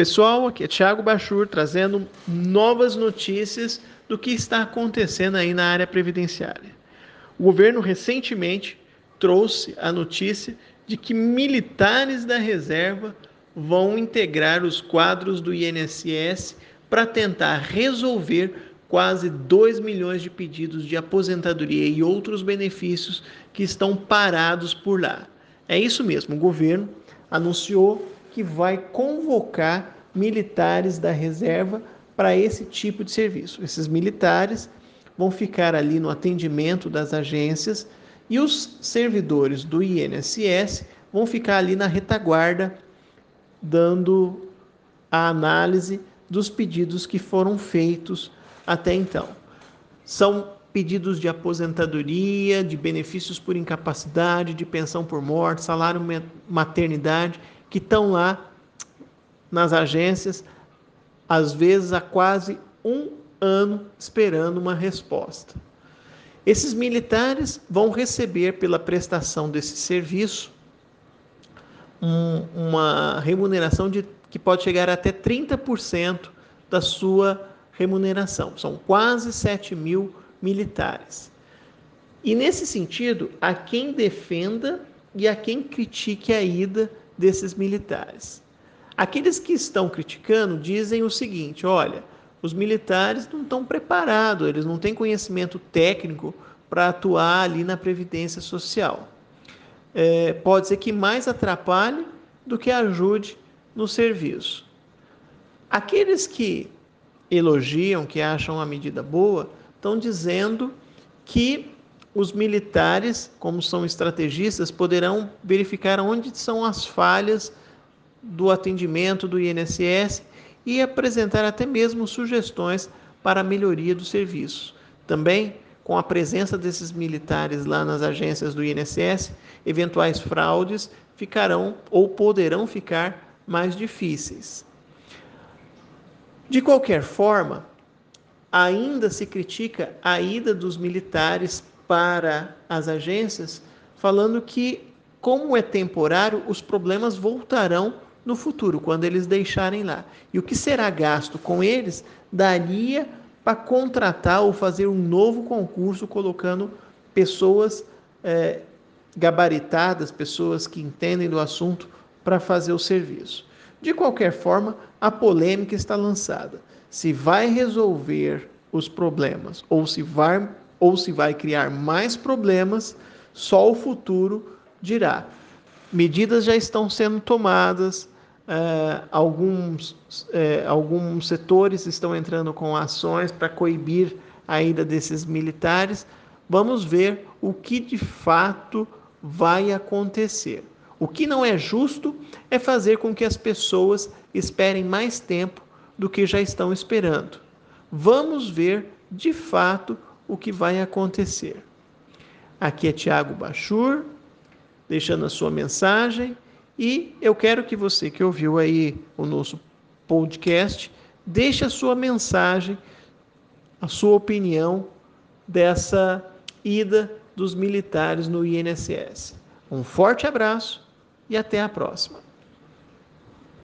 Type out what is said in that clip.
Pessoal, aqui é Thiago Bachur trazendo novas notícias do que está acontecendo aí na área previdenciária. O governo recentemente trouxe a notícia de que militares da reserva vão integrar os quadros do INSS para tentar resolver quase 2 milhões de pedidos de aposentadoria e outros benefícios que estão parados por lá. É isso mesmo, o governo anunciou que vai convocar militares da reserva para esse tipo de serviço. Esses militares vão ficar ali no atendimento das agências e os servidores do INSS vão ficar ali na retaguarda, dando a análise dos pedidos que foram feitos até então. São pedidos de aposentadoria, de benefícios por incapacidade, de pensão por morte, salário maternidade, que estão lá nas agências, às vezes há quase um ano esperando uma resposta. Esses militares vão receber pela prestação desse serviço um, uma remuneração de, que pode chegar até 30% da sua remuneração. São quase 7 mil militares. E nesse sentido, há quem defenda e há quem critique a ida desses militares. Aqueles que estão criticando dizem o seguinte: olha, os militares não estão preparados, eles não têm conhecimento técnico para atuar ali na Previdência Social. É, pode ser que mais atrapalhe do que ajude no serviço. Aqueles que elogiam, que acham a medida boa, estão dizendo que os militares, como são estrategistas, poderão verificar onde são as falhas do atendimento do INSS e apresentar até mesmo sugestões para a melhoria do serviço. Também, com a presença desses militares lá nas agências do INSS, eventuais fraudes ficarão ou poderão ficar mais difíceis. De qualquer forma, ainda se critica a ida dos militares para as agências, falando que, como é temporário, os problemas voltarão no futuro, quando eles deixarem lá. E o que será gasto com eles daria para contratar ou fazer um novo concurso colocando pessoas é, gabaritadas, pessoas que entendem do assunto para fazer o serviço. De qualquer forma, a polêmica está lançada. Se vai resolver os problemas ou se vai ou se vai criar mais problemas, só o futuro dirá. Medidas já estão sendo tomadas, é, alguns, é, alguns setores estão entrando com ações para coibir a ida desses militares. Vamos ver o que de fato vai acontecer. O que não é justo é fazer com que as pessoas esperem mais tempo do que já estão esperando. Vamos ver de fato o que vai acontecer. Aqui é Tiago Bachur, deixando a sua mensagem, e eu quero que você que ouviu aí o nosso podcast, deixe a sua mensagem, a sua opinião dessa ida dos militares no INSS. Um forte abraço e até a próxima.